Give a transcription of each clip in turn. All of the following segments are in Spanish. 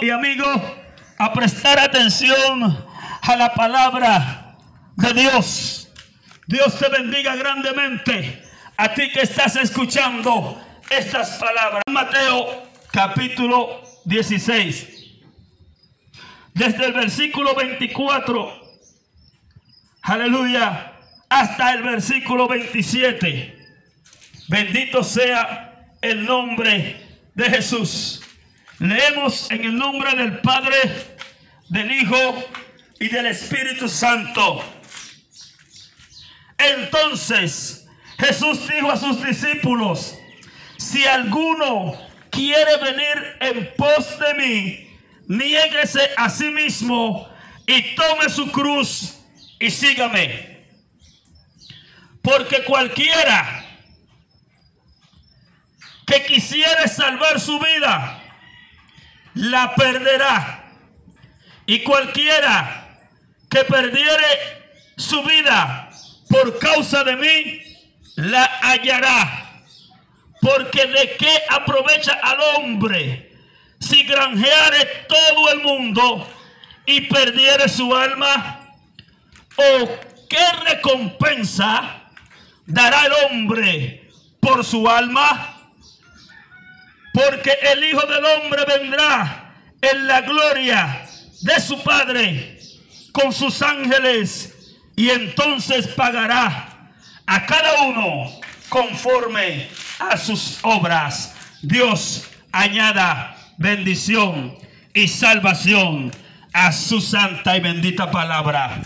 Y amigo, a prestar atención a la palabra de Dios. Dios te bendiga grandemente a ti que estás escuchando estas palabras. Mateo capítulo 16. Desde el versículo 24, aleluya, hasta el versículo 27. Bendito sea el nombre de Jesús. Leemos en el nombre del Padre, del Hijo y del Espíritu Santo. Entonces Jesús dijo a sus discípulos, si alguno quiere venir en pos de mí, niéguese a sí mismo y tome su cruz y sígame. Porque cualquiera que quisiere salvar su vida, la perderá. Y cualquiera que perdiere su vida por causa de mí, la hallará. Porque de qué aprovecha al hombre si granjeare todo el mundo y perdiere su alma? ¿O qué recompensa dará el hombre por su alma? Porque el Hijo del Hombre vendrá en la gloria de su Padre con sus ángeles y entonces pagará a cada uno conforme a sus obras. Dios añada bendición y salvación a su santa y bendita palabra.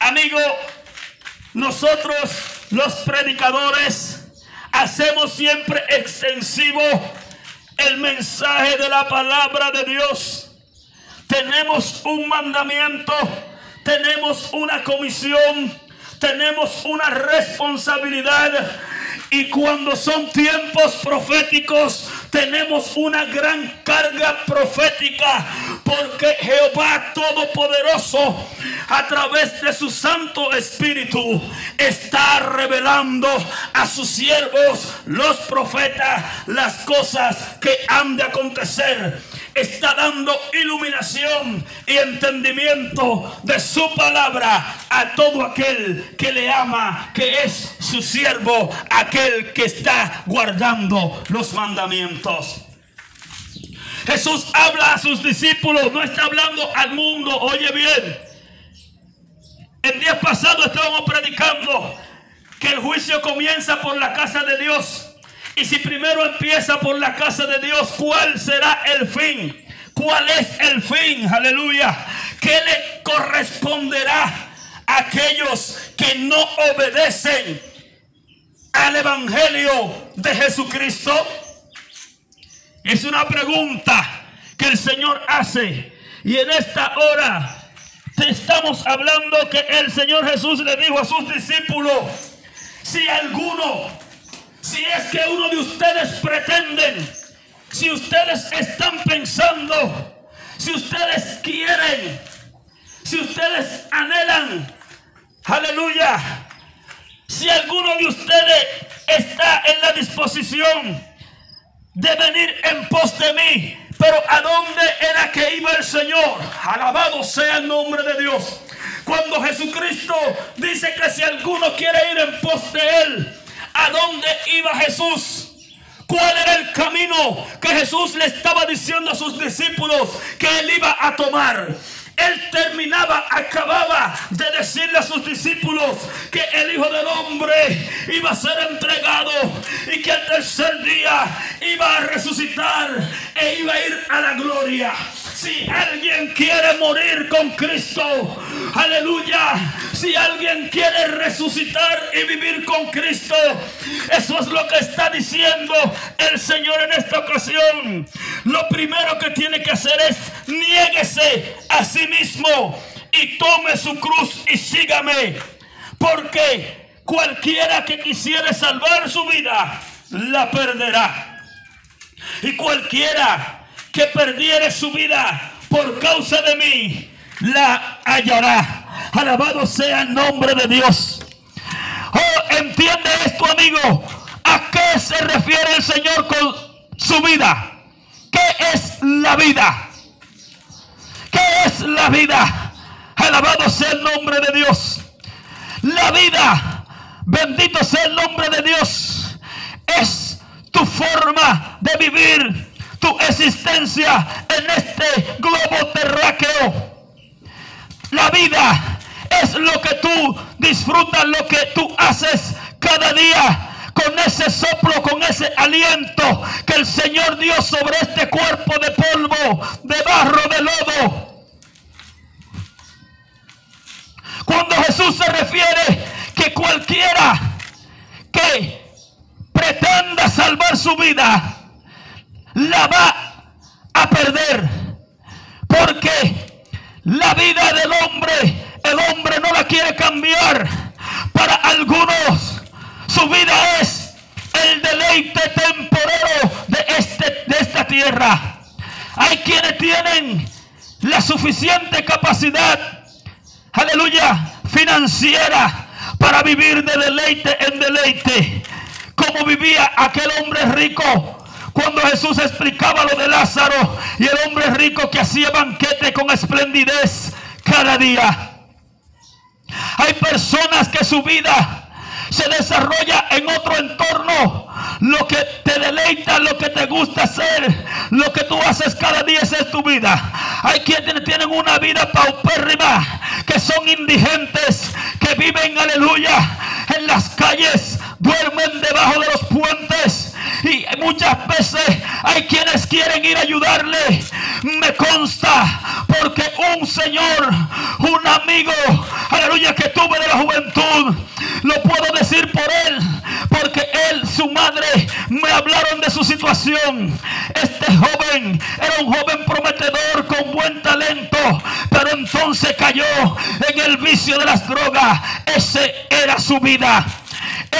Amigo, nosotros los predicadores hacemos siempre extensivo el mensaje de la palabra de Dios. Tenemos un mandamiento, tenemos una comisión, tenemos una responsabilidad. Y cuando son tiempos proféticos, tenemos una gran carga profética. Porque Jehová Todopoderoso, a través de su Santo Espíritu, está revelando a sus siervos, los profetas, las cosas que han de acontecer está dando iluminación y entendimiento de su palabra a todo aquel que le ama, que es su siervo, aquel que está guardando los mandamientos. Jesús habla a sus discípulos, no está hablando al mundo, oye bien. El día pasado estábamos predicando que el juicio comienza por la casa de Dios. Y si primero empieza por la casa de Dios, ¿cuál será el fin? ¿Cuál es el fin? Aleluya. ¿Qué le corresponderá aquellos que no obedecen al Evangelio de Jesucristo? Es una pregunta que el Señor hace. Y en esta hora te estamos hablando que el Señor Jesús le dijo a sus discípulos, si alguno, si es que uno de ustedes pretenden, si ustedes están pensando, si ustedes quieren, si ustedes anhelan, aleluya, si alguno de ustedes está en la disposición de venir en pos de mí. Pero ¿a dónde era que iba el Señor? Alabado sea el nombre de Dios. Cuando Jesucristo dice que si alguno quiere ir en pos de Él, ¿a dónde iba Jesús? ¿Cuál era el camino que Jesús le estaba diciendo a sus discípulos que Él iba a tomar? Él terminaba, acababa de decirle a sus discípulos que el Hijo del Hombre iba a ser entregado y que el tercer día iba a resucitar e iba a ir a la gloria. Si alguien quiere morir con Cristo, aleluya. Si alguien quiere resucitar y vivir con Cristo, eso es lo que está diciendo el Señor en esta ocasión. Lo primero que tiene que hacer es niéguese a sí mismo y tome su cruz y sígame. Porque cualquiera que quisiera salvar su vida, la perderá. Y cualquiera que perdiere su vida por causa de mí, la hallará. Alabado sea el nombre de Dios. Oh, entiende esto, amigo. ¿A qué se refiere el Señor con su vida? ¿Qué es la vida? ¿Qué es la vida? Alabado sea el nombre de Dios. La vida, bendito sea el nombre de Dios, es tu forma de vivir tu existencia en este globo terráqueo. La vida es lo que tú disfrutas, lo que tú haces cada día con ese soplo, con ese aliento que el Señor dio sobre este cuerpo de polvo, de barro, de lodo. Cuando Jesús se refiere que cualquiera que pretenda salvar su vida, la va a perder. Porque la vida del hombre, el hombre no la quiere cambiar. Para algunos, su vida es el deleite temporero de, este, de esta tierra. Hay quienes tienen la suficiente capacidad, aleluya, financiera para vivir de deleite en deleite. Como vivía aquel hombre rico cuando Jesús explicaba lo de Lázaro y el hombre rico que hacía banquete con esplendidez cada día. Hay personas que su vida se desarrolla en otro entorno. Lo que te deleita, lo que te gusta hacer, lo que tú haces cada día, es tu vida. Hay quienes tienen una vida paupérrima, que son indigentes, que viven, aleluya, en las calles, duermen debajo de los puentes y muchas veces hay quienes quieren ir a ayudarle. Me consta porque un señor, un amigo, aleluya, que tuve de la juventud, lo puedo decir por él, porque él, su madre, me hablaron de su situación. Este joven era un joven prometedor con buen talento, pero entonces cayó en el vicio de las drogas. Ese era su vida.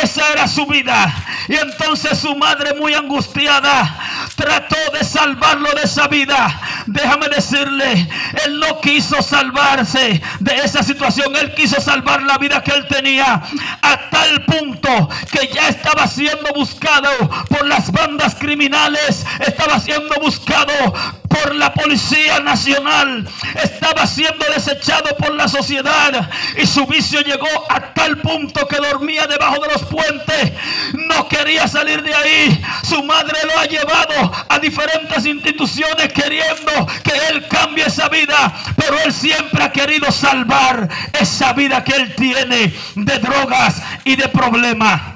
Esa era su vida. Y entonces su madre muy angustiada trató de salvarlo de esa vida. Déjame decirle, él no quiso salvarse de esa situación. Él quiso salvar la vida que él tenía a tal punto que ya estaba siendo buscado por las bandas criminales. Estaba siendo buscado por la Policía Nacional. Estaba siendo desechado por la sociedad. Y su vicio llegó a tal punto que dormía debajo de los puentes. No quería salir de ahí. Su madre lo ha llevado a diferentes instituciones queriendo que él cambie esa vida. Pero él siempre ha querido salvar esa vida que él tiene de drogas y de problemas.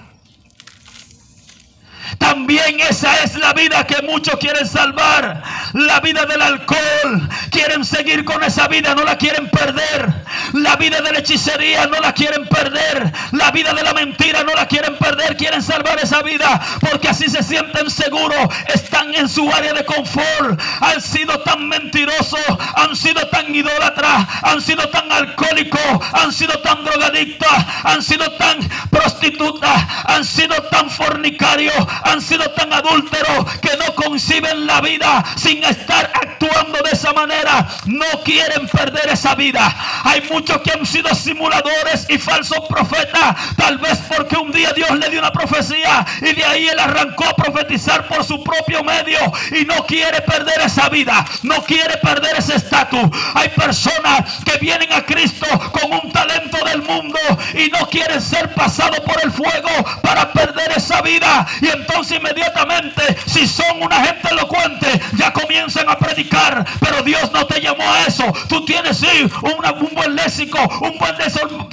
También esa es la vida que muchos quieren salvar. La vida del alcohol. Quieren seguir con esa vida, no la quieren perder. La vida de la hechicería no la quieren perder. Vida de la mentira no la quieren perder. Quieren salvar esa vida porque así se sienten seguros. Están en su área de confort. Han sido tan mentirosos. Han sido tan idólatras. Han sido tan alcohólicos. Han sido tan drogadictos. Han sido tan prostitutas. Han sido tan fornicarios han sido tan adúlteros que no conciben la vida sin estar actuando de esa manera. No quieren perder esa vida. Hay muchos que han sido simuladores y falsos profetas. Tal vez porque un día Dios le dio una profecía y de ahí él arrancó a profetizar por su propio medio y no quiere perder esa vida. No quiere perder ese estatus. Hay personas que vienen a Cristo con un talento del mundo y no quieren ser pasados por el fuego para perder esa vida. Y entonces inmediatamente, si son una gente elocuente, ya comienzan a predicar. Pero Dios no te llamó a eso. Tú tienes sí un buen léxico, un buen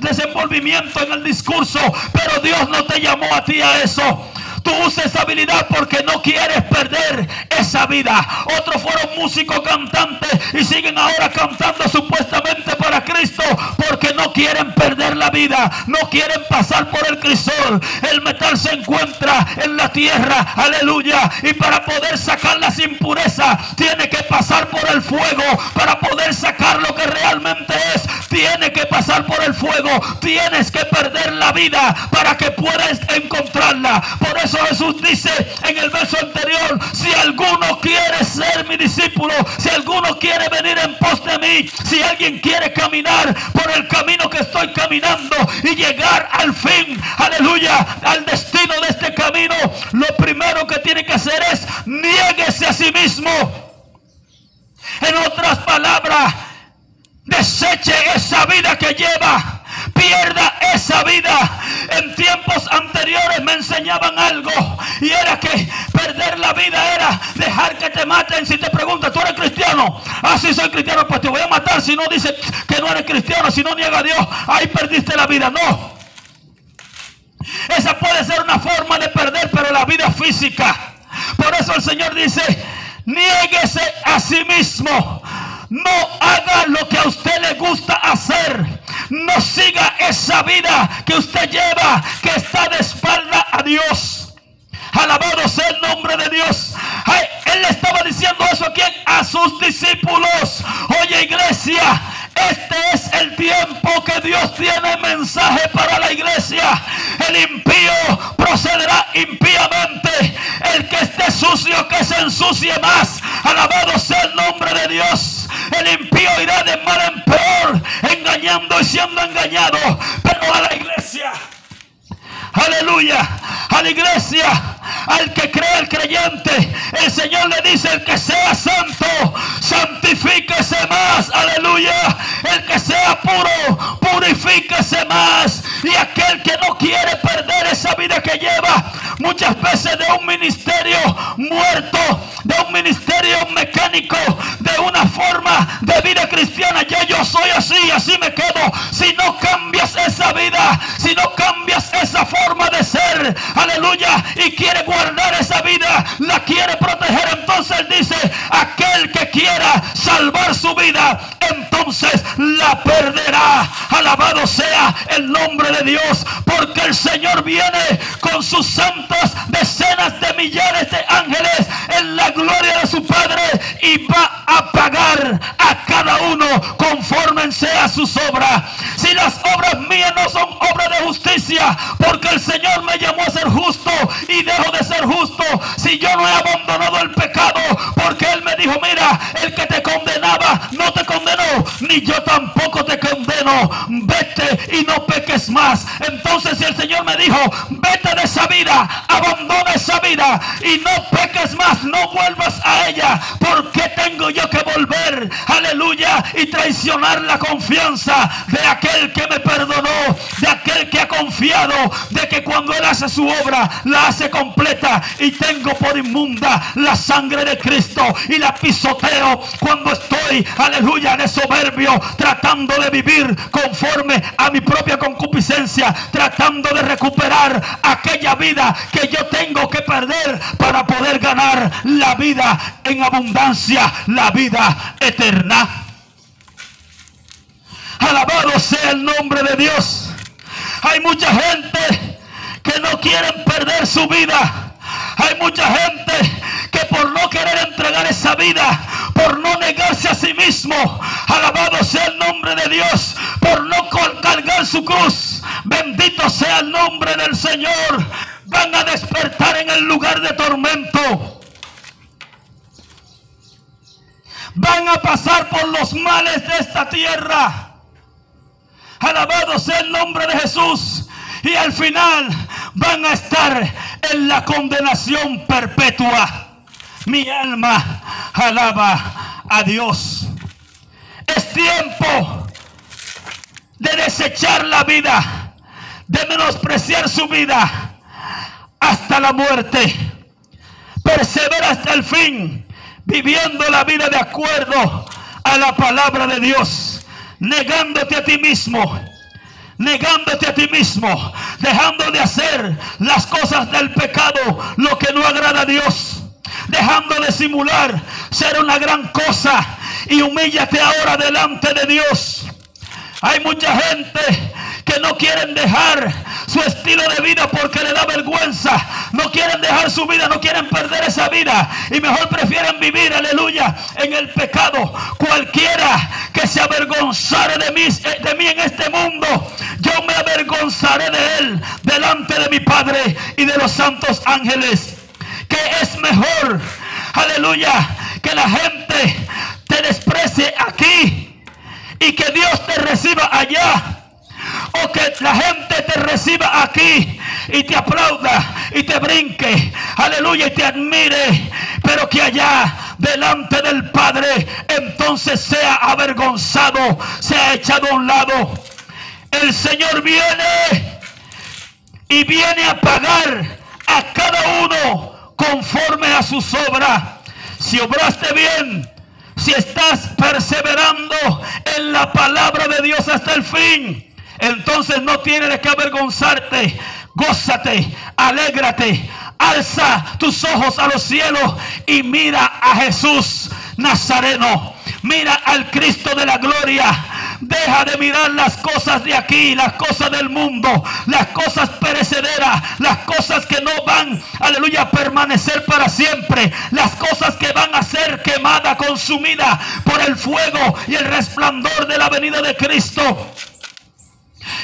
desenvolvimiento en el discurso. Pero Dios no te llamó a ti a eso. Tú usas esa habilidad porque no quieres perder esa vida. Otros fueron músicos cantantes y siguen ahora cantando supuestamente para Cristo porque no quieren perder la vida, no quieren pasar por el crisol. El metal se encuentra en la tierra, aleluya. Y para poder sacar las impurezas, tiene que pasar por el fuego. Por el fuego. Tienes que perder la vida para que puedas encontrarla. Por eso Jesús dice en el verso anterior, si alguno quiere ser mi discípulo, si alguno quiere venir en pos de mí, si alguien quiere caminar por el camino que estoy caminando y llegar al fin, aleluya, al destino de este camino, lo primero que tiene que hacer es niéguese a sí mismo. En otras palabras, deseche esa vida que lleva pierda esa vida. En tiempos anteriores me enseñaban algo y era que perder la vida era dejar que te maten. Si te preguntas, ¿tú eres cristiano? Ah, soy cristiano, pues te voy a matar si no dices que no eres cristiano, si no niega a Dios, ahí perdiste la vida. No. Esa puede ser una forma de perder, pero la vida física. Por eso el Señor dice, niéguese a sí mismo. No haga lo que a usted le gusta hacer. No siga esa vida que usted lleva, que está de espalda a Dios. Alabado sea el nombre de Dios. él le estaba diciendo eso aquí a sus discípulos. Oye iglesia, este es el tiempo que Dios tiene mensaje para la iglesia. El impío sucio, que se ensucie más. Alabado sea el nombre de Dios. El impío irá de mal en peor, engañando y siendo engañado. Pero a la iglesia aleluya, a la iglesia, al que cree el creyente, el Señor le dice, el que sea santo, santifíquese más, aleluya, el que sea puro, purifíquese más, y aquel que no quiere perder esa vida que lleva, muchas veces de un ministerio muerto, de un ministerio mecánico, de una forma de vida cristiana, ya yo soy así, así me quedo, si no cambias esa vida, no cambias esa forma, de ser, aleluya, y quiere guardar esa vida, la quiere proteger. Entonces él dice, aquel que quiera salvar su vida, entonces la perderá. Alabado sea el nombre de Dios, porque el Señor viene con sus santas decenas de millares de ángeles en la gloria de su Padre y va a pagar a cada uno conforme sea sus obras. Si las obras mías no son obras de justicia, porque el Señor me llamó a ser justo y dejo de ser justo, si yo no he abandonado el pecado, porque Él me dijo, mira, el que te condenaba no te condenó, ni yo tampoco te condeno, vete y no peques más. Entonces si el Señor me dijo, vete de esa vida, abandona esa vida y no peques más, no vuelvas a ella, porque tengo yo que volver, aleluya, y traicionar la confianza de aquel que me perdonó, de aquel que ha confiado, de que cuando Él hace su obra, la hace completa y tengo por inmunda la sangre de Cristo y la pisoteo cuando estoy, aleluya, de soberbio, tratando de vivir conforme a mi propia concupiscencia, tratando de recuperar aquella vida que yo tengo que perder para poder ganar la vida en abundancia, la vida eterna. Alabado sea el nombre de Dios. Hay mucha gente que no quieren perder su vida. Hay mucha gente que por no querer entregar esa vida, por no negarse a sí mismo, alabado sea el nombre de Dios, por no cargar su cruz, bendito sea el nombre del Señor, van a despertar en el lugar de tormento. Van a pasar por los males de esta tierra. Alabado sea el nombre de Jesús. Y al final van a estar en la condenación perpetua. Mi alma alaba a Dios. Es tiempo de desechar la vida, de menospreciar su vida hasta la muerte. Persevera hasta el fin, viviendo la vida de acuerdo a la palabra de Dios, negándote a ti mismo negándote a ti mismo, dejando de hacer las cosas del pecado, lo que no agrada a Dios, dejando de simular ser una gran cosa y humíllate ahora delante de Dios. Hay mucha gente que no quieren dejar su estilo de vida porque le da vergüenza. No quieren dejar su vida, no quieren perder esa vida. Y mejor prefieren vivir, aleluya, en el pecado. Cualquiera que se avergonzare de mí, de mí en este mundo, yo me avergonzaré de él delante de mi Padre y de los santos ángeles. Que es mejor, aleluya, que la gente te desprecie aquí y que Dios te reciba allá o que la gente te reciba aquí y te aplauda y te brinque, aleluya, y te admire, pero que allá delante del Padre entonces sea avergonzado, sea echado a un lado. El Señor viene y viene a pagar a cada uno conforme a sus obras. Si obraste bien, si estás perseverando en la palabra de Dios hasta el fin, entonces no tienes de qué avergonzarte. Gózate, alégrate, alza tus ojos a los cielos y mira a Jesús Nazareno. Mira al Cristo de la gloria. Deja de mirar las cosas de aquí, las cosas del mundo, las cosas perecederas, las cosas que no van, aleluya, a permanecer para siempre, las cosas que van a ser quemadas, consumidas por el fuego y el resplandor de la venida de Cristo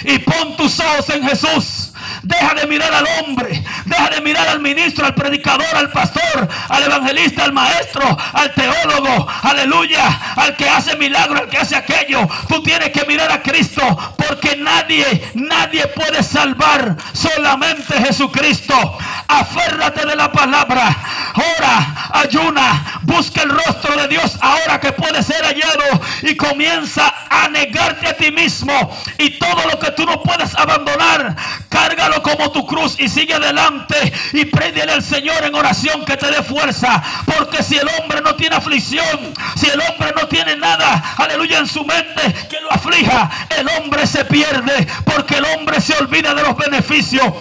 y pon tus ojos en Jesús. Deja de mirar al hombre, deja de mirar al ministro, al predicador, al pastor, al evangelista, al maestro, al teólogo, aleluya, al que hace milagro, al que hace aquello. Tú tienes que mirar a Cristo porque nadie, nadie puede salvar, solamente Jesucristo. Aférrate de la palabra, ora, ayuna, busca el rostro de Dios ahora que puede ser hallado y comienza a negarte a ti mismo y todo lo que tú no puedes abandonar, cárgalo como tu cruz y sigue adelante y préndele al Señor en oración que te dé fuerza, porque si el hombre no tiene aflicción, si el hombre no tiene nada, aleluya, en su mente que lo aflija, el hombre se pierde, porque el hombre se olvida de los beneficios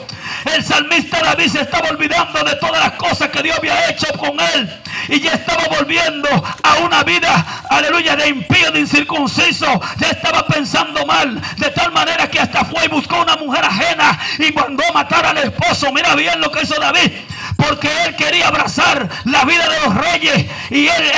el salmista David se estaba olvidando de todas las cosas que Dios había hecho con él. Y ya estaba volviendo a una vida, aleluya, de impío, de incircunciso. Ya estaba pensando mal. De tal manera que hasta fue y buscó una mujer ajena y mandó a matar al esposo. Mira bien lo que hizo David porque él quería abrazar la vida de los reyes y él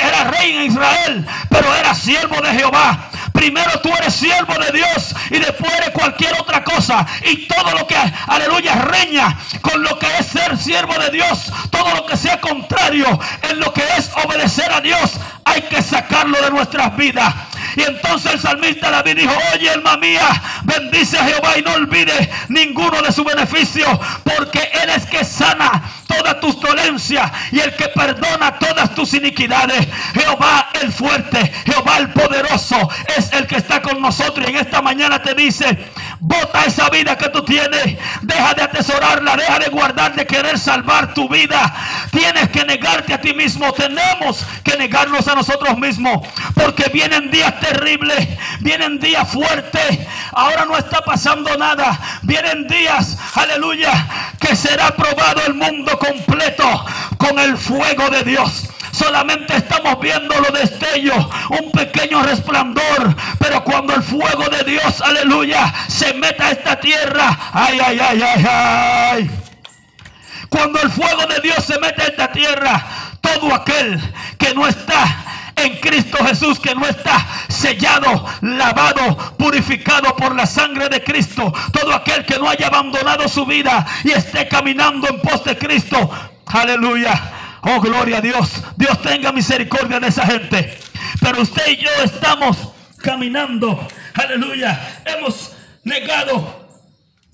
era rey en Israel, pero era siervo de Jehová. Primero tú eres siervo de Dios y después eres cualquier otra cosa. Y todo lo que, aleluya, reña con lo que es ser siervo de Dios, todo lo que sea contrario en lo que es obedecer a Dios, hay que sacarlo de nuestras vidas. Y entonces el salmista David dijo, oye alma mía, bendice a Jehová y no olvides ninguno de sus beneficios, porque Él es que sana todas tus dolencias y el que perdona todas tus iniquidades. Jehová el fuerte, Jehová el poderoso es el que está con nosotros y en esta mañana te dice, bota esa vida que tú tienes, deja de atesorarla, deja de guardar, de querer salvar tu vida. Tienes que negarte a ti mismo, tenemos que negarnos a nosotros mismos, porque vienen días terribles, vienen días fuertes, ahora no está pasando nada, vienen días, aleluya, que será probado el mundo completo con el fuego de Dios. Solamente estamos viendo los destellos, un pequeño resplandor. Pero cuando el fuego de Dios, aleluya, se meta a esta tierra, ay, ay, ay, ay, ay. Cuando el fuego de Dios se mete a esta tierra, todo aquel que no está en Cristo Jesús, que no está sellado, lavado, purificado por la sangre de Cristo, todo aquel que no haya abandonado su vida y esté caminando en pos de Cristo, aleluya. Oh, gloria a Dios. Dios tenga misericordia de esa gente. Pero usted y yo estamos caminando. Aleluya. Hemos negado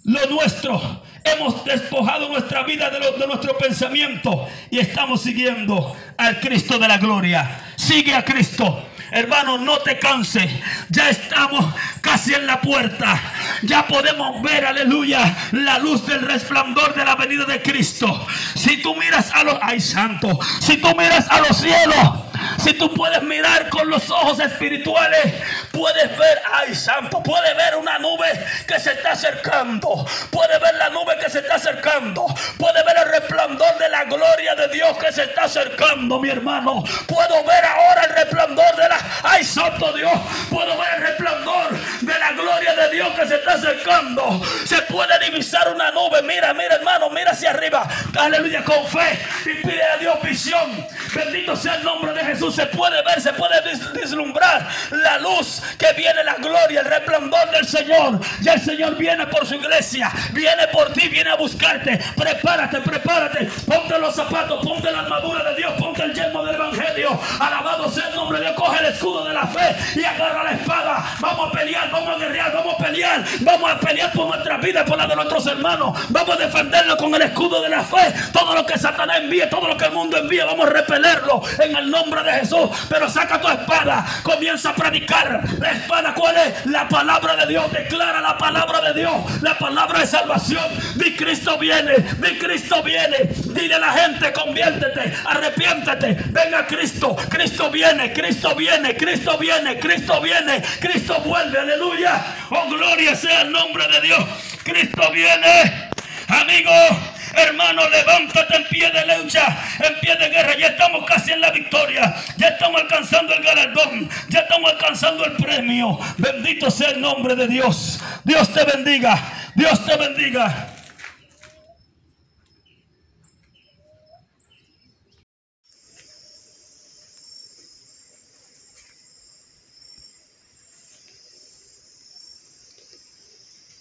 lo nuestro. Hemos despojado nuestra vida de, de, nuestro pensamiento y estamos siguiendo al Cristo de la gloria. Sigue a Cristo. Hermano, no te canses. Ya estamos casi en la puerta. ya podemos ver, aleluya, la luz del resplandor de la venida de Cristo. Si tú miras a los, ay santo, si tú miras a los cielos, si tú puedes mirar con los ojos espirituales, puedes ver, ay santo, puedes ver una nube que se está acercando. Puedes ver la nube que se está acercando. Puedes ver el resplandor de la gloria de Dios que se está acercando, mi hermano. Puedo ver santo Dios, puedo Dios que se está acercando. Se puede divisar una nube. Mira, mira hermano, mira hacia arriba. Aleluya, con fe y pide a Dios visión. Bendito sea el nombre de Jesús se puede ver, se puede vislumbrar la luz que viene, la gloria, el resplandor del Señor. Y el Señor viene por su iglesia, viene por ti, viene a buscarte. Prepárate, prepárate, ponte los zapatos, ponte la armadura de Dios, ponte el yelmo del Evangelio. Alabado sea el nombre de Dios, coge el escudo de la fe y agarra la espada. Vamos a pelear, vamos a guerrear, vamos a pelear, vamos a pelear por nuestra vida, por la de nuestros hermanos. Vamos a defenderlo con el escudo de la fe. Todo lo que Satanás envíe, todo lo que el mundo envíe, vamos a repelerlo en el nombre de Jesús. Pero saca tu espada, comienza a predicar. La espada, ¿cuál es? La palabra de Dios. Declara la palabra de Dios, la palabra de salvación. Di Cristo viene, di Cristo viene. Dile a la gente, conviértete, arrepiéntete, venga Cristo. Cristo viene, Cristo viene, Cristo viene, Cristo viene, Cristo vuelve, aleluya. Oh, gloria sea el nombre de Dios. Cristo viene, amigo. Hermano, levántate en pie de lucha, en pie de guerra. Ya estamos casi en la victoria. Ya estamos alcanzando el galardón. Ya estamos alcanzando el premio. Bendito sea el nombre de Dios. Dios te bendiga. Dios te bendiga.